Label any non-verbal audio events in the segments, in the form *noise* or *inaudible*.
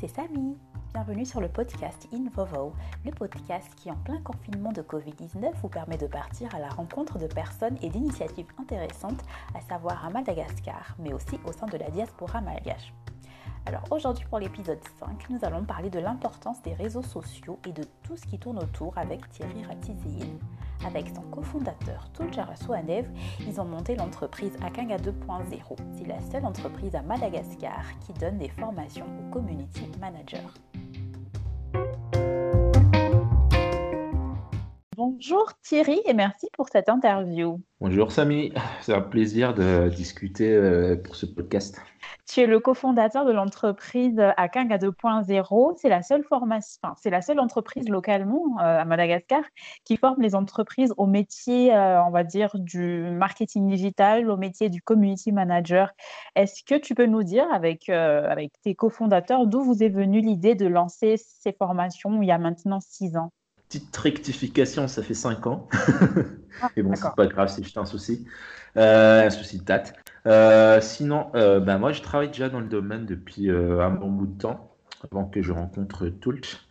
C'est Samy. Bienvenue sur le podcast InVovo, le podcast qui en plein confinement de Covid-19 vous permet de partir à la rencontre de personnes et d'initiatives intéressantes, à savoir à Madagascar, mais aussi au sein de la diaspora malgache. Alors aujourd'hui pour l'épisode 5, nous allons parler de l'importance des réseaux sociaux et de tout ce qui tourne autour avec Thierry Ratizéine. Avec son cofondateur Tuljara Souanev, ils ont monté l'entreprise Akanga 2.0. C'est la seule entreprise à Madagascar qui donne des formations aux community managers. Bonjour Thierry et merci pour cette interview. Bonjour Samy, *laughs* c'est un plaisir de discuter euh, pour ce podcast. Tu es le cofondateur de l'entreprise Akanga 2.0. C'est la seule formation, c'est la seule entreprise localement euh, à Madagascar qui forme les entreprises au métier, euh, on va dire, du marketing digital, au métier du community manager. Est-ce que tu peux nous dire avec, avec tes cofondateurs d'où vous est venue l'idée de lancer ces formations il y a maintenant six ans? Petite rectification, ça fait 5 ans. Ah, *laughs* Mais bon, c'est pas grave, c'est juste un souci. Euh, un souci de date. Euh, sinon, euh, ben moi, je travaille déjà dans le domaine depuis un bon bout de temps, avant que je rencontre Tulch.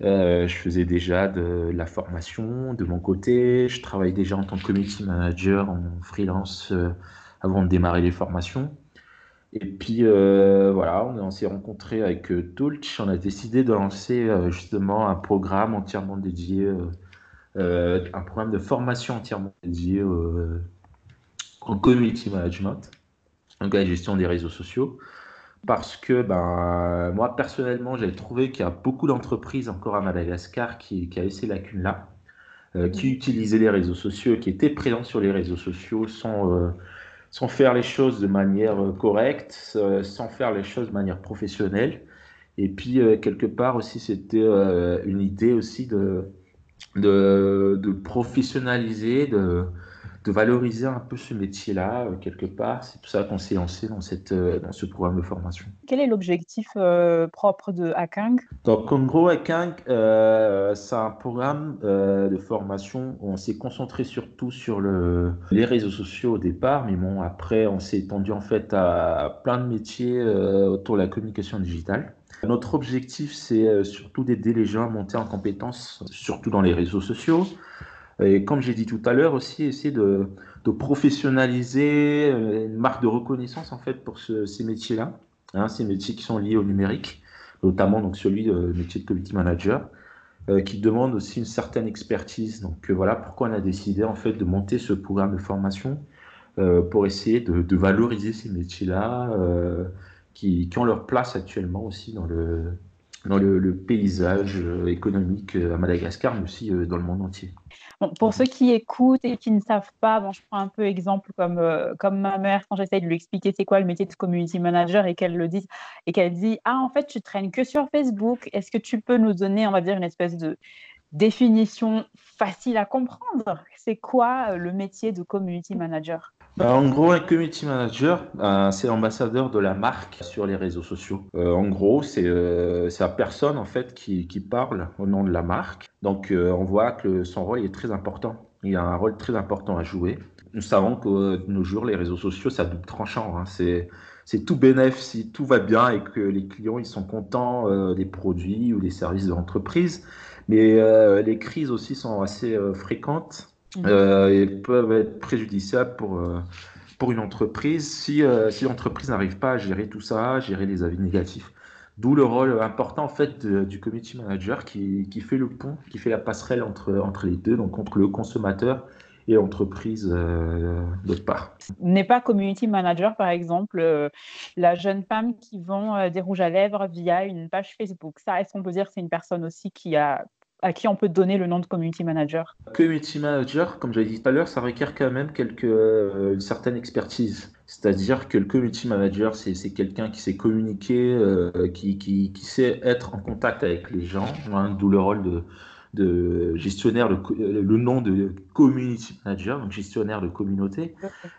je faisais déjà de la formation de mon côté. Je travaillais déjà en tant que community manager en freelance avant de démarrer les formations. Et puis euh, voilà, on, s'est rencontré avec euh, Tulch, on a décidé de lancer euh, justement un programme entièrement dédié, un programme de formation entièrement dédié au community management, donc à la gestion des réseaux sociaux. Parce que ben, moi personnellement, j'avais trouvé qu'il y a beaucoup d'entreprises encore à Madagascar qui, qui avaient ces lacunes-là, qui mmh. utilisaient les réseaux sociaux, qui étaient présents sur les réseaux sociaux sans sans faire les choses de manière euh, correcte, euh, sans faire les choses de manière professionnelle. Et puis, euh, quelque part aussi, c'était une idée aussi de, de, de professionnaliser, de, de valoriser un peu ce métier-là, euh, quelque part. C'est pour ça qu'on s'est lancé dans, cette, euh, dans ce programme de formation. Quel est l'objectif euh, propre de Akang Donc, en gros, Akang, c'est un programme de formation où on s'est concentré surtout sur le, les réseaux sociaux au départ, mais bon, après, on s'est étendu en fait à plein de métiers autour de la communication digitale. Notre objectif, c'est surtout d'aider les gens à monter en compétences, surtout dans les réseaux sociaux, et comme j'ai dit tout à l'heure aussi, essayer de, professionnaliser euh, une marque de reconnaissance en fait pour ces métiers-là, hein, ces métiers qui sont liés au numérique, notamment donc celui de métier de community manager, euh, qui demande aussi une certaine expertise. Donc euh, voilà pourquoi on a décidé en fait de monter ce programme de formation pour essayer de, valoriser ces métiers-là qui, ont leur place actuellement aussi dans le, dans le, paysage économique à Madagascar, mais aussi dans le monde entier. Pour ceux qui écoutent et qui ne savent pas, bon, je prends un peu exemple comme, euh, comme ma mère quand j'essaye de lui expliquer c'est quoi le métier de community manager et qu'elle le dise et qu'elle dit ah en fait tu traînes que sur Facebook. Est-ce que tu peux nous donner on va dire une espèce de définition facile à comprendre? C'est quoi euh, le métier de community manager en gros, un community manager, euh, c'est l'ambassadeur de la marque sur les réseaux sociaux. Euh, en gros, c'est euh, la personne en fait qui, qui, parle au nom de la marque. Donc, on voit que son rôle est très important. Il a un rôle très important à jouer. Nous savons que nos jours, les réseaux sociaux, ça double tranchant. Hein. C'est c'est tout bénéf si tout va bien et que les clients ils sont contents des produits ou des services de l'entreprise. Mais les crises aussi sont assez fréquentes. Euh, et peuvent être préjudiciables pour, euh, pour une entreprise si, euh, si l'entreprise n'arrive pas à gérer tout ça, à gérer les avis négatifs. D'où le rôle important en fait du community manager qui, qui, fait le pont, qui fait la passerelle entre, entre les deux, donc entre le consommateur et l'entreprise euh, d'autre part. N'est pas community manager, par exemple, la jeune femme qui vend des rouges à lèvres via une page Facebook. Ça, est-ce qu'on peut dire que c'est une personne aussi qui a à qui on peut donner le nom de community manager Community manager, comme j'avais dit tout à l'heure, ça requiert quand même quelque, euh, une certaine expertise. C'est-à-dire que le community manager, c'est quelqu'un qui sait communiquer, euh, qui, qui, qui, sait être en contact avec les gens, hein, d'où le rôle de, de gestionnaire, le, le, nom de community manager, donc gestionnaire de communauté,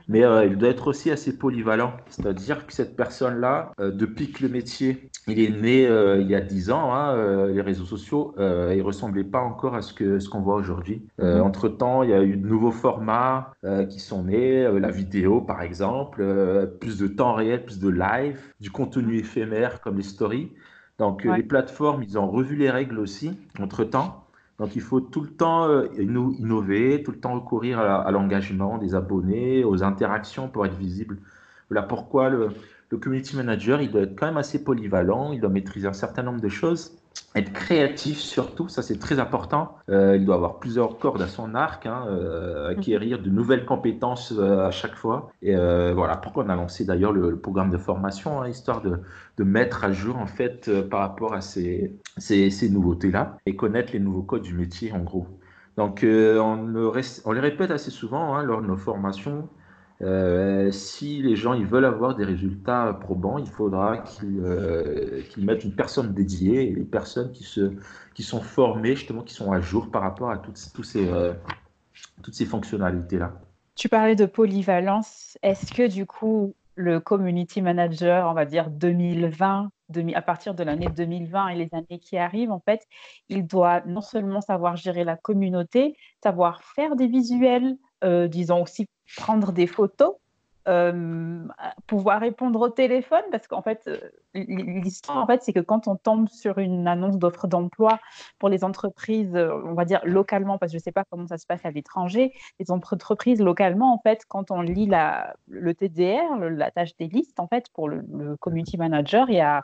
mais euh, il doit être aussi assez polyvalent, c'est-à-dire que cette personne-là, euh, depuis que le métier, il est né euh, il y a 10 ans, hein, les réseaux sociaux, il ressemblait pas encore à ce que ce qu'on voit aujourd'hui. Mhm. Entre-temps, il y a eu de nouveaux formats qui sont nés, la vidéo par exemple, plus de temps réel, plus de live, du contenu éphémère comme les stories. Donc les plateformes, ils ont revu les règles aussi entre-temps. Donc il faut tout le temps innover, tout le temps recourir à, l'engagement des abonnés, aux interactions pour être visible. Voilà pourquoi le, le community manager, il doit être quand même assez polyvalent, il doit maîtriser un certain nombre de choses être créatif surtout, ça c'est très important. Euh, il doit avoir plusieurs cordes à son arc, hein, euh, acquérir de nouvelles compétences euh, à chaque fois. Et voilà pourquoi on a lancé d'ailleurs le, programme de formation, hein, histoire de, de, mettre à jour en fait par rapport à ces, ces, nouveautés-là et connaître les nouveaux codes du métier en gros. Donc on, le, on les répète assez souvent hein, lors de nos formations. Euh, si les gens ils veulent avoir des résultats probants, il faudra qu'ils euh, mettent une personne dédiée les personnes qui, se, qui sont formées, justement, qui sont à jour par rapport à toutes, tous ces, euh, toutes ces fonctionnalités-là. Tu parlais de polyvalence. Est-ce que du coup, le community manager, on va dire 2020, à partir de l'année 2020 et les années qui arrivent, en fait, il doit non seulement savoir gérer la communauté, savoir faire des visuels, euh, disons aussi prendre des photos, pouvoir répondre au téléphone, parce qu'en fait, euh, l'histoire, en fait, c'est que quand on tombe sur une annonce d'offre d'emploi pour les entreprises, on va dire localement, parce que je sais pas comment ça se passe à l'étranger, les entreprises localement, en fait, quand on lit la, le TDR, la tâche des listes, en fait, pour le community manager, il y a,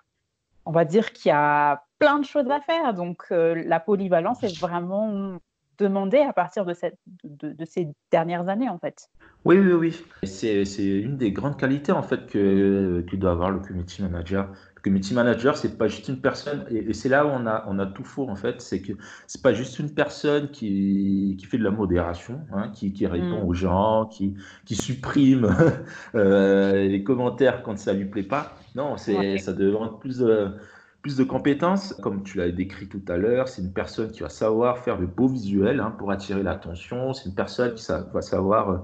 on va dire qu'il y a plein de choses à faire. Donc, la polyvalence est vraiment demander à partir de, cette, de, ces dernières années, en fait. Oui, oui, oui. C'est, une des grandes qualités, en fait, que, que doit avoir le community manager. Le community manager, c'est pas juste une personne, et, c'est là où on a, on a tout faux, en fait, c'est que c'est pas juste une personne qui, qui fait de la modération, hein, qui, qui, répond mm. aux gens, qui, qui supprime *laughs* euh, les commentaires quand ça lui plaît pas. Non, c'est, ça demande plus de plus de compétences, comme tu l'as décrit tout à l'heure, c'est une personne qui va savoir faire de beaux visuels hein, pour attirer l'attention, c'est une personne qui va savoir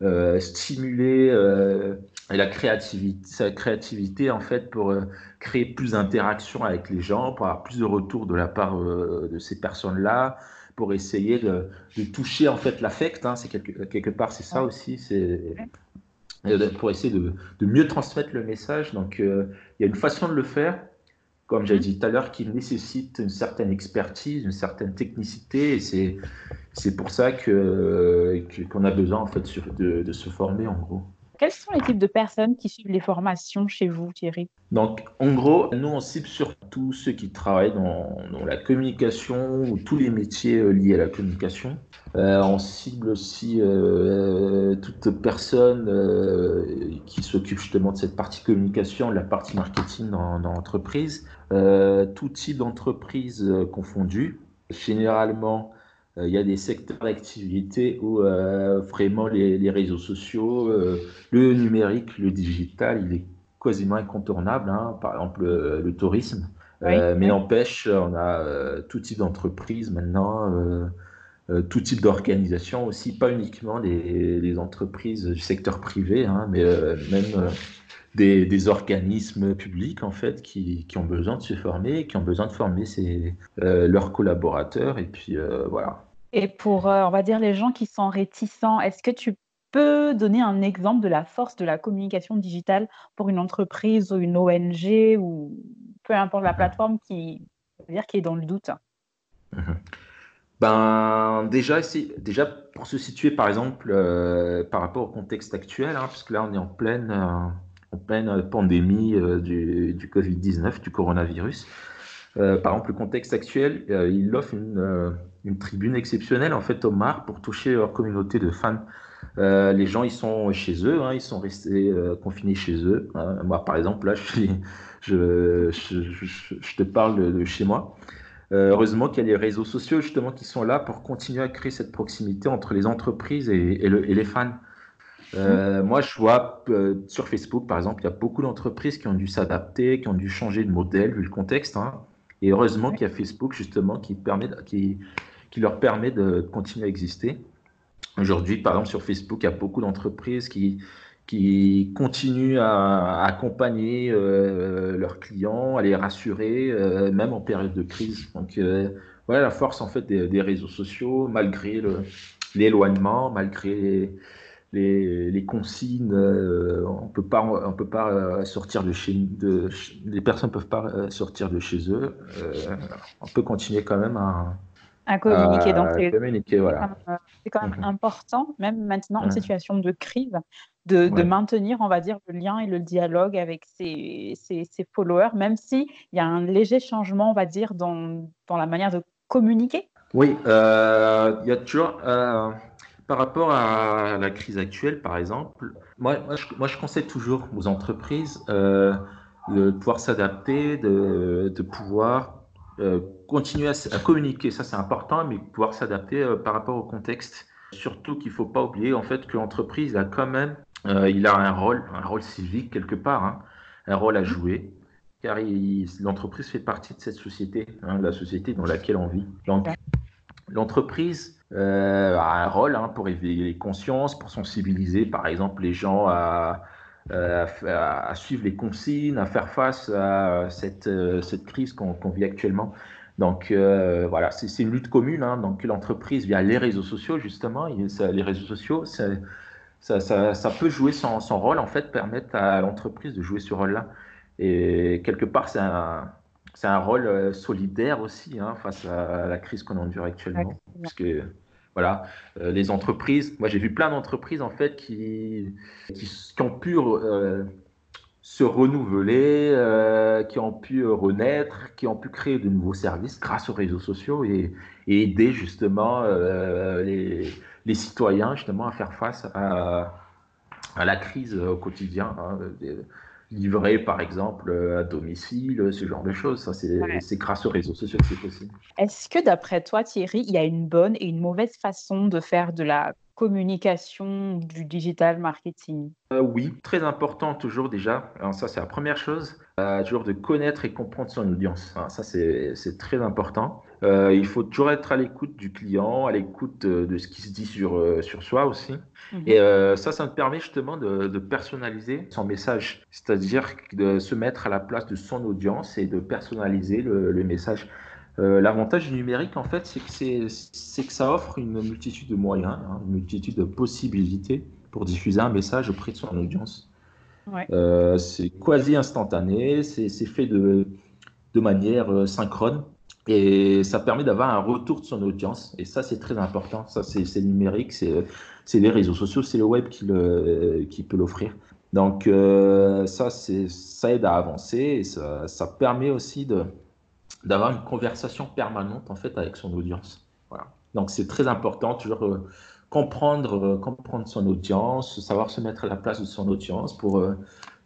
euh, stimuler euh, la créativité, sa créativité en fait pour euh, créer plus d'interactions avec les gens, pour avoir plus de retours de la part de ces personnes-là, pour essayer de, toucher en fait l'affect. Hein, c'est quelque, quelque, part c'est ça aussi, c'est pour essayer de, de, mieux transmettre le message. Donc il y a une façon de le faire comme j'ai dit tout à l'heure, qui nécessite une certaine expertise, une certaine technicité. Et c'est, c'est pour ça que, qu'on a besoin en fait, de, de se former en gros. Quels sont les types de personnes qui suivent les formations chez vous, Thierry? Donc, en gros, nous, on cible surtout ceux qui travaillent dans, la communication ou tous les métiers euh, liés à la communication. Euh, on cible aussi euh, toute personne qui s'occupe justement de cette partie communication, de la partie marketing dans, l'entreprise. Tout type d'entreprise confondu. Généralement, il y a des secteurs d'activité où vraiment les, les, réseaux sociaux, le numérique, le digital, il est quasiment incontournable. Hein. Par exemple, le, tourisme. mais n'empêche, on a tout type d'entreprise maintenant. Euh, tout type d'organisation aussi, pas uniquement les, entreprises du secteur privé, hein, mais euh, même euh, des, organismes publics en fait qui, qui, ont besoin de se former, qui ont besoin de former leurs collaborateurs et puis voilà. Et pour, on va dire, les gens qui sont réticents, est-ce que tu peux donner un exemple de la force de la communication digitale pour une entreprise ou une ONG ou peu importe la mhm. plateforme qui, dire, qui est dans le doute? Mhm. Ben, déjà, déjà, pour se situer, par exemple, euh, par rapport au contexte actuel, hein, puisque là, on est en pleine, euh, en pleine pandémie euh, du, du Covid-19, du coronavirus. par exemple, le contexte actuel, il offre une, une, tribune exceptionnelle, en fait, au MAR pour toucher leur communauté de fans. les gens, ils sont chez eux, hein, ils sont restés confinés chez eux. Hein. Moi, par exemple, là, *laughs* je, je, je, je te parle de, de chez moi. Euh, heureusement qu'il y a les réseaux sociaux justement qui sont là pour continuer à créer cette proximité entre les entreprises et, les fans. Euh, moi, je vois euh, sur Facebook, par exemple, il y a beaucoup d'entreprises qui ont dû s'adapter, qui ont dû changer de modèle vu le contexte. Hein. Et heureusement qu'il y a Facebook justement qui, permet, qui, qui leur permet de continuer à exister. Aujourd'hui, par exemple, sur Facebook, il y a beaucoup d'entreprises qui, qui continuent à, accompagner euh, leurs clients, à les rassurer, euh, même en période de crise. Donc euh, voilà la force en fait des, réseaux sociaux, malgré l'éloignement, malgré les, consignes, on peut pas, on peut pas sortir de chez, de, les personnes peuvent pas sortir de chez eux. on peut continuer quand même à, à communiquer. Donc, c'est quand même mhm. important, même maintenant en situation de crise, de, maintenir, on va dire, le lien et le dialogue avec ses, followers, même s'il y a un léger changement, on va dire, dans, dans la manière de communiquer. Oui, euh, il y a toujours, euh, par rapport à la crise actuelle, par exemple, moi, moi, je, conseille toujours aux entreprises euh, de pouvoir s'adapter, de, de, pouvoir continuer à, communiquer, ça c'est important, mais pouvoir s'adapter par rapport au contexte. Surtout qu'il ne faut pas oublier en fait que l'entreprise a quand même euh, il a un rôle, un rôle civique quelque part, hein, un rôle à jouer, car l'entreprise fait partie de cette société, hein, la société dans laquelle on vit. L'entreprise euh, a un rôle hein, pour éveiller les consciences, pour sensibiliser, par exemple, les gens à, suivre les consignes, à faire face à euh, cette crise qu'on vit actuellement. Donc voilà, c'est une lutte commune. donc l'entreprise, via les réseaux sociaux, justement, les réseaux sociaux, ça, ça, peut jouer son, son, rôle, en fait, permettre à l'entreprise de jouer ce rôle-là. Et quelque part, c'est un, rôle euh, solidaire aussi hein, face à la crise qu'on endure actuellement. Parce que, voilà, euh, les entreprises, moi j'ai vu plein d'entreprises en fait qui, qui, ont pu euh, se renouveler, qui ont pu renaître, qui ont pu créer de nouveaux services grâce aux réseaux sociaux et, aider justement les les citoyens justement à faire face à, à la crise au quotidien. Hein, livrer par exemple à domicile, ce genre de choses. Ça, c'est grâce aux réseaux sociaux que c'est possible. Est-ce que d'après toi, Thierry, il y a une bonne et une mauvaise façon de faire de la communication du digital marketing? Euh, Oui, très important toujours déjà. Alors ça, c'est la première chose. Euh, toujours de connaître et comprendre son audience. ça, c'est très important. Euh, il faut toujours être à l'écoute du client, à l'écoute de, ce qui se dit sur, sur soi aussi. Mhm. Et ça, ça me permet justement de, personnaliser son message, c'est-à-dire de se mettre à la place de son audience et de personnaliser le, le message. Euh, l'avantage du numérique, en fait, c'est que, c'est, que ça offre une multitude de moyens, hein, une multitude de possibilités pour diffuser un message auprès de son audience. Euh, c'est quasi instantané, c'est, fait de, de manière euh, synchrone et ça permet d'avoir un retour de son audience. Et ça, c'est très important. Ça, c'est, numérique, c'est, les réseaux sociaux, c'est le web qui, peut l'offrir. Donc, ça, ça aide à avancer ça, permet aussi d'avoir une conversation permanente en fait avec son audience. Donc c'est très important toujours euh, comprendre euh, comprendre son audience, savoir se mettre à la place de son audience pour euh,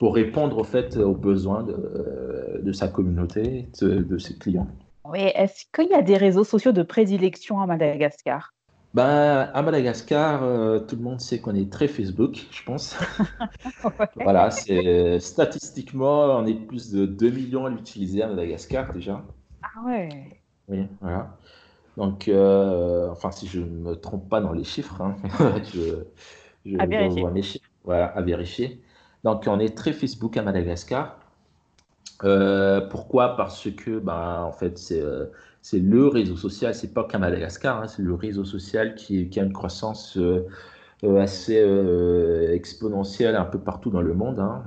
répondre au fait aux besoins de sa communauté, de, ses clients. Oui, est-ce qu'il y a des réseaux sociaux de prédilection à Madagascar? Ben, à Madagascar, tout le monde sait qu'on est très Facebook, je pense. *laughs* Voilà, c'est statistiquement, on est plus de 2 millions à l'utiliser à Madagascar déjà. Ah ouais. Oui, voilà. Donc, euh, enfin, si je ne me trompe pas dans les chiffres, hein, *laughs* je, je à vérifier. Mes chiffres, voilà, à vérifier. Donc, on est très Facebook à Madagascar. Euh, pourquoi? Parce que, ben, en fait, c'est euh, le réseau social, c'est pas qu'à Madagascar, hein, c'est le réseau social qui, qui, a une croissance assez exponentielle un peu partout dans le monde. Hein.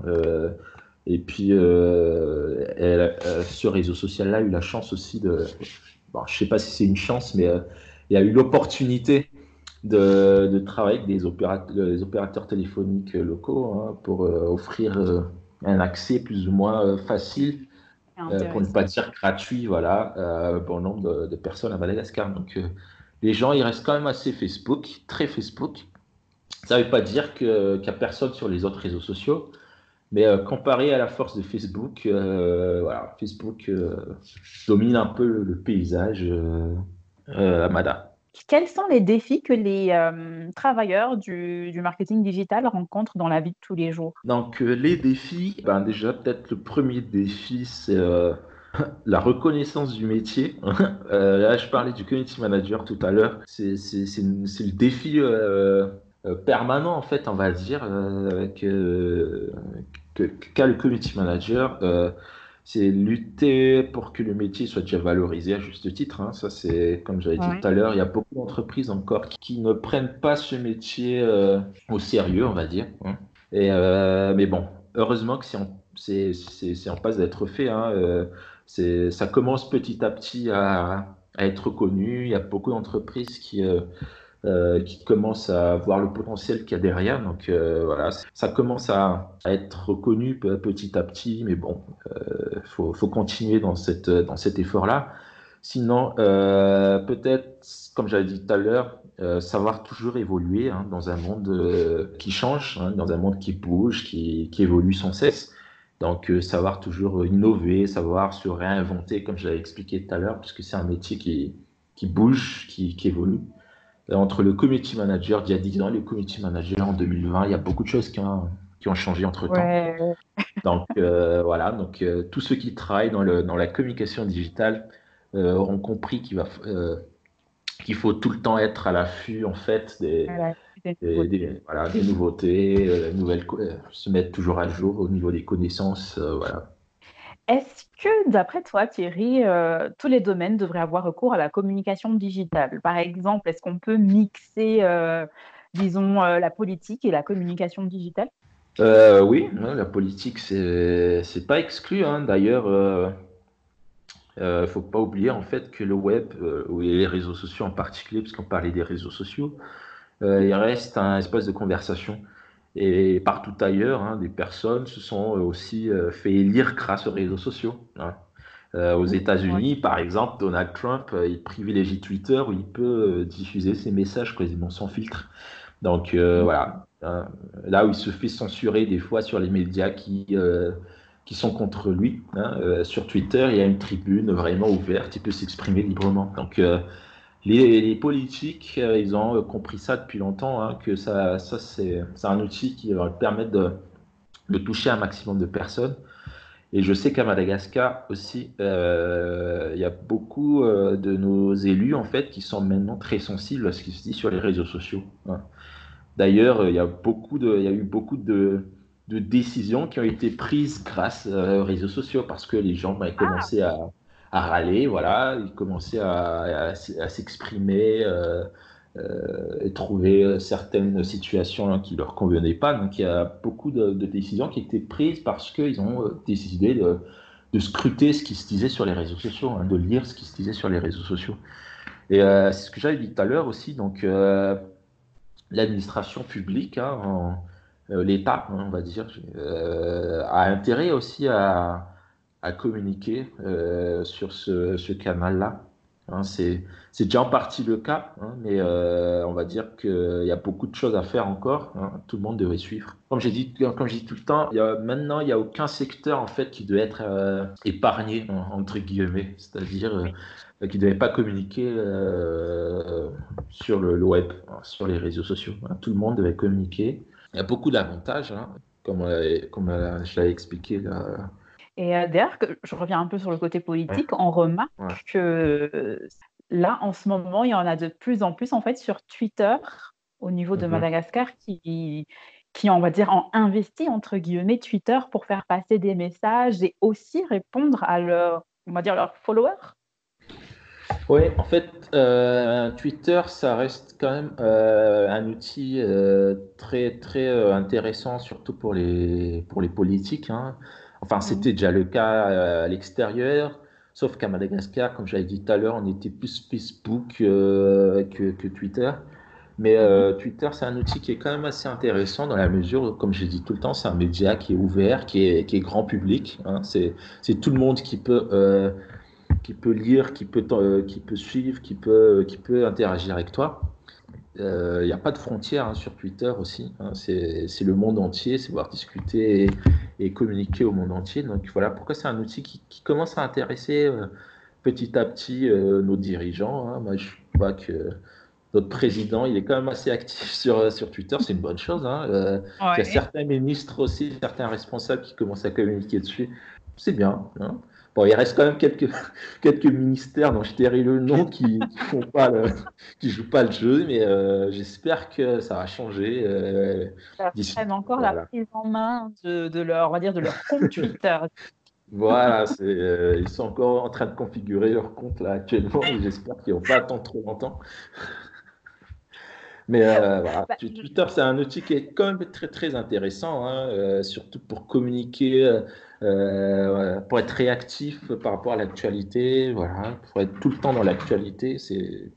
Et puis, euh, ce réseau social-là a eu la chance aussi de. Bon, je sais pas si c'est une chance, mais euh, il a eu l'opportunité de, de, travailler avec des opérateurs, téléphoniques locaux hein, pour euh, offrir un accès plus ou moins facile, pour ne pas dire gratuit, voilà, pour le nombre de, personnes à Madagascar. Donc, les gens, ils restent quand même assez Facebook, très Facebook. Ça ne veut pas dire qu'il n'y a personne sur les autres réseaux sociaux. Mais euh, comparé à la force de Facebook, euh, voilà, Facebook euh, domine un peu le, paysage à Mada. Quels sont les défis que les travailleurs du, marketing digital rencontrent dans la vie de tous les jours? Donc les défis, ben déjà peut-être le premier défi, c'est *laughs* la reconnaissance du métier. *laughs* là, je parlais du community manager tout à l'heure. C'est le défi permanent, en fait, on va dire, avec qu'a le community manager, euh, c'est lutter pour que le métier soit déjà valorisé à juste titre. Hein. Ça, c'est comme j'avais dit tout à l'heure, il y a beaucoup d'entreprises encore qui, ne prennent pas ce métier euh, au sérieux, on va dire. Hein. Et, euh, mais bon, heureusement que c'est en passe d'être fait. Hein. Euh, ça commence petit à petit à, à être connu. Il y a beaucoup d'entreprises qui euh, qui commence à voir le potentiel qu'il y a derrière. Donc euh, voilà, ça commence à, être reconnu petit à petit, mais bon, il euh, faut, faut, continuer dans, cette, dans cet effort-là. Sinon, peut-être, comme j'avais dit tout à l'heure, savoir toujours évoluer hein, dans un monde qui change, hein, dans un monde qui bouge, qui, qui évolue sans cesse. Donc, savoir toujours innover, savoir se réinventer, comme j'avais expliqué tout à l'heure, puisque c'est un métier qui, qui bouge, qui évolue. Euh, entre le community manager d'il y a 10 ans et le community manager en 2020, il y a beaucoup de choses qui ont, qui ont changé entre temps. Donc euh, voilà, donc euh, tous ceux qui travaillent dans, le, dans la communication digitale auront compris qu'il va qu'il faut tout le temps être à l'affût en fait des, des, voilà, des nouveautés, nouvelles, se mettre toujours à jour au niveau des connaissances, voilà. Est-ce que, d'après toi, Thierry, euh, tous les domaines devraient avoir recours à la communication digitale? Par exemple, est-ce qu'on peut mixer, euh, disons, euh, la politique et la communication digitale? Oui, la politique, c'est pas exclu. Hein. D'ailleurs, il ne faut pas oublier en fait que le web, ou les réseaux sociaux en particulier, puisqu'on parlait des réseaux sociaux, il reste un espace de conversation. Et partout ailleurs, hein, des personnes se sont aussi euh, fait élire grâce aux réseaux sociaux. Hein. Euh, aux États-Unis, par exemple, Donald Trump, euh, il privilégie Twitter où il peut diffuser ses messages quasiment sans filtre. Donc voilà, hein. là où il se fait censurer des fois sur les médias qui, qui sont contre lui, sur Twitter, il y a une tribune vraiment ouverte, il peut s'exprimer librement. Donc les, politiques, euh, ils ont euh, compris ça depuis longtemps, hein, que ça, ça c'est un outil qui va permettre de, de, toucher un maximum de personnes. Et je sais qu'à Madagascar aussi, euh, il y a beaucoup de nos élus en fait qui sont maintenant très sensibles à ce qui se dit sur les réseaux sociaux. Hein. D'ailleurs, il y a beaucoup de, il y a eu beaucoup de, de décisions qui ont été prises grâce aux réseaux sociaux parce que les gens ont commencé à à râler, voilà, il commençait à, à, s'exprimer euh, euh, et trouver certaines situations hein, qui leur convenaient pas. Donc il y a beaucoup de, décisions qui étaient prises parce qu'ils ont euh, décidé de, de, scruter ce qui se disait sur les réseaux sociaux, hein, de lire ce qui se disait sur les réseaux sociaux. Et c'est ce que j'avais dit tout à l'heure aussi. Donc l'administration publique, hein, l'État, on va dire, a intérêt aussi à à communiquer euh, sur ce, canal-là. Hein, c'est déjà en partie le cas, hein, mais euh, on va dire qu'il y a beaucoup de choses à faire encore. Hein, tout le monde devrait suivre. Comme j'ai dit, comme dis tout le temps, y a, maintenant il n'y a aucun secteur en fait qui doit être euh, épargné entre guillemets, c'est-à-dire qui ne devait pas communiquer sur le, web, sur les réseaux sociaux. tout le monde devait communiquer. Il y a beaucoup d'avantages, comme, comme je l'avais expliqué là et euh, d'ailleurs, je reviens un peu sur le côté politique, on remarque que euh, là, en ce moment, il y en a de plus en plus en fait sur Twitter au niveau de mhm. Madagascar qui, qui, on va dire, ont investi entre guillemets Twitter pour faire passer des messages et aussi répondre à leurs, on va dire, leurs followers. Oui, en fait, euh, Twitter, ça reste quand même un outil très très intéressant, surtout pour les pour les politiques. Hein. Enfin, c'était déjà le cas euh, à l'extérieur, sauf qu'à Madagascar, comme j'avais dit tout à l'heure, on était plus Facebook euh, que, Twitter. Mais euh, mhm. Twitter, c'est un outil qui est quand même assez intéressant dans la mesure, comme j'ai dit tout le temps, c'est un média qui est ouvert, qui est, qui est grand public. Hein. C'est tout le monde qui peut, qui peut lire, qui peut, qui peut suivre, qui peut, qui peut interagir avec toi. Il euh, n'y a pas de frontières hein, sur Twitter aussi. Hein. c'est le monde entier, c'est pouvoir discuter et, communiquer au monde entier. Donc voilà pourquoi c'est un outil qui, commence à intéresser euh, petit à petit euh, nos dirigeants. Hein. Moi, je vois que notre président, il est quand même assez actif *laughs* sur, sur Twitter, c'est une bonne chose. Il y a certains ministres aussi, certains responsables qui commencent à communiquer dessus. C'est bien. Bon, il reste quand même quelques, *laughs* quelques ministères dont je tairai le nom qui ne font pas *laughs* qui jouent pas le jeu, mais euh, j'espère que ça va changer. Euh, ça encore la prise en main de, leur, on va dire, de leur compte Twitter. *laughs* Voilà, ils sont encore en train de configurer leur compte là actuellement. J'espère qu'ils vont pas attendre trop longtemps. Mais voilà, bah, Twitter, c'est un outil qui est quand même très très intéressant, hein, surtout pour communiquer, pour être réactif par rapport à l'actualité, voilà, pour être tout le temps dans l'actualité, c'est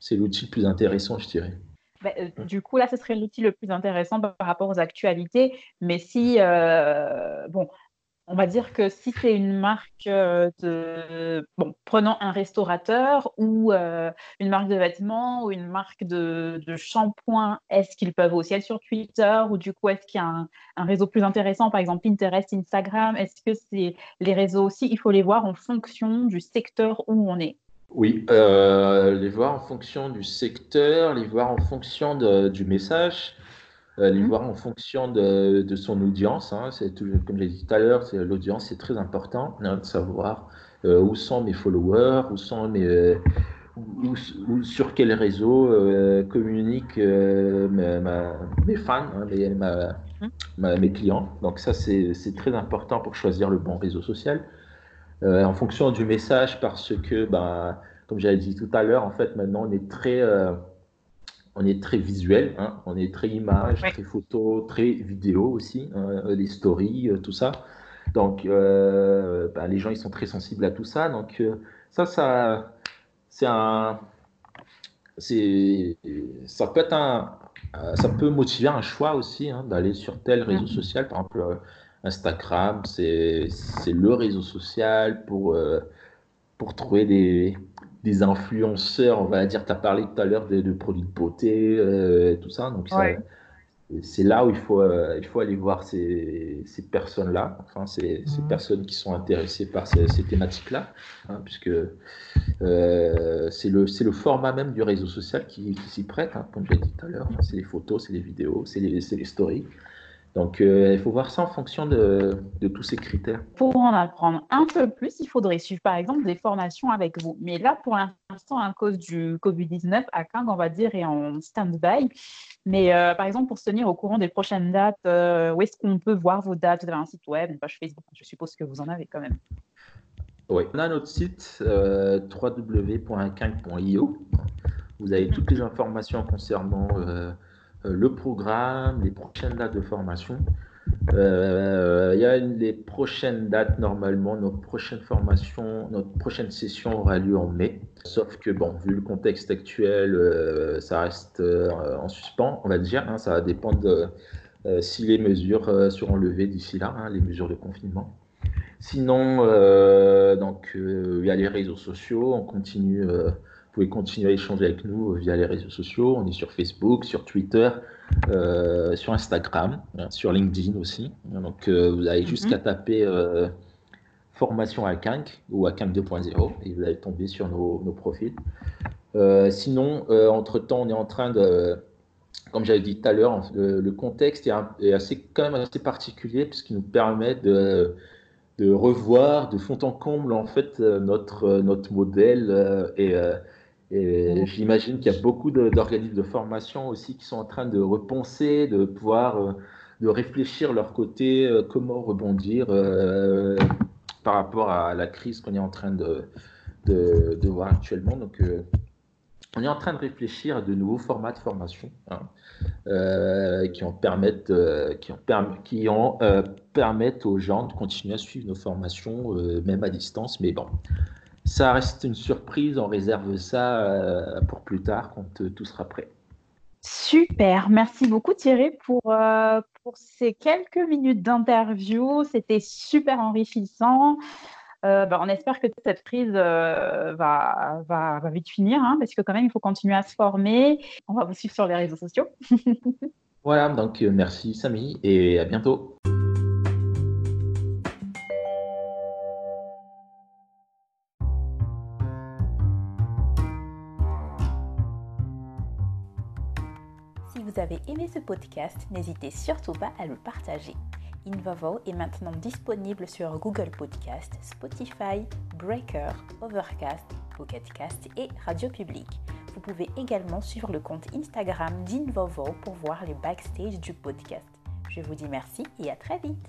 c'est l'outil le plus intéressant, je dirais. Bah, euh, du coup, là, ce serait l'outil le plus intéressant par rapport aux actualités. Mais si, euh, bon, on va dire que si c'est une marque euh, de, bon, prenons un restaurateur ou une marque de vêtements ou une marque de, shampoing, est-ce qu'ils peuvent aussi être sur Twitter ou du coup, est-ce qu'il y a un, un, réseau plus intéressant, par exemple Pinterest, Instagram Est-ce que c'est les réseaux aussi Il faut les voir en fonction du secteur où on est? Oui, euh, les voir en fonction du secteur, les voir en fonction du message, euh, les mhm. voir en fonction de, son audience. Hein. C'est comme j'ai dit tout à l'heure, l'audience, c'est très important hein, de savoir euh, où sont mes followers, où sont mes sur quel réseau communiquent mes, fans, hein, mhm. mes clients. Donc ça, c'est très important pour choisir le bon réseau social. Euh, en fonction du message parce que, ben, comme j'avais dit tout à l'heure, en fait, maintenant, on est très, euh, on est très visuel, hein. on est très image, très photo, très vidéo aussi, hein, les stories, euh, tout ça. Donc, ben, les gens, ils sont très sensibles à tout ça. Donc, ça, ça, c'est un, c'est, ça peut être un, ça peut motiver un choix aussi hein, d'aller sur tel réseau social, par exemple Instagram, c'est le réseau social pour, euh, pour trouver des, des, influenceurs, on va dire, tu as parlé tout à l'heure de, produits de beauté, euh, tout ça, donc c'est là où il faut, euh, il faut aller voir ces, ces personnes-là, enfin ces, ces, mhm. personnes qui sont intéressées par ces, ces thématiques-là, hein, puisque c'est le, le format même du réseau social qui, s'y prête, hein, comme je l'ai dit tout à l'heure, c'est les photos, c'est les vidéos, c'est les, les stories. Donc, euh, il faut voir ça en fonction de, tous ces critères. Pour en apprendre un peu plus, il faudrait suivre par exemple des formations avec vous. Mais là, pour l'instant, à cause du Covid-19, à Kang, on va dire, est en stand-by. Mais euh, par exemple, pour se tenir au courant des prochaines dates, euh, où est-ce qu'on peut voir vos dates? Vous avez un site web, une page Facebook Je suppose que vous en avez quand même. Oui, on a notre site www.kang.io. Vous avez toutes les informations concernant le programme, les prochaines dates de formation. Euh, il y a les prochaines dates normalement, notre prochaine formation, notre prochaine session aura lieu en mai. Sauf que bon, vu le contexte actuel, euh, ça reste en suspens, on va dire. Hein, ça va dépendre si les mesures seront levées d'ici là, hein, les mesures de confinement. Sinon, donc il y a les réseaux sociaux, on continue vous pouvez continuer à échanger avec nous via les réseaux sociaux. On est sur Facebook, sur Twitter, euh, sur Instagram, hein, sur LinkedIn aussi. Donc, euh, vous avez juste mhm. taper euh, formation à Kank ou à Kank 2.0 et vous allez tomber sur nos, profils. sinon, entre-temps, on est en train de, comme j'avais dit tout à l'heure, le, contexte est, assez, quand même assez particulier puisqu'il nous permet de de revoir de fond en comble en fait notre notre modèle et et j'imagine qu'il y a beaucoup d'organismes de, formation aussi qui sont en train de repenser, de pouvoir euh, de réfléchir leur côté, euh, comment rebondir euh, par rapport à la crise qu'on est en train de, de, voir actuellement. Donc, on est en train de réfléchir à de nouveaux formats de formation hein, qui en permettent, qui en, qui en permettent aux gens de continuer à suivre nos formations, même à distance. Mais bon, ça reste une surprise, on réserve ça euh, pour plus tard quand euh, tout sera prêt. Super, merci beaucoup Thierry pour, euh, pour ces quelques minutes d'interview. C'était super enrichissant. Bah, on espère que cette crise va, va, va, vite finir, hein, parce que quand même, il faut continuer à se former. On va vous suivre sur les réseaux sociaux. *laughs* voilà, donc merci Samy et à bientôt. Avez aimé ce podcast, n'hésitez surtout pas à le partager. Invovo est maintenant disponible sur Google Podcast, Spotify, Breaker, Overcast, Pocketcast et Radio Public. Vous pouvez également suivre le compte Instagram d'Invovo pour voir les backstage du podcast. Je vous dis merci et à très vite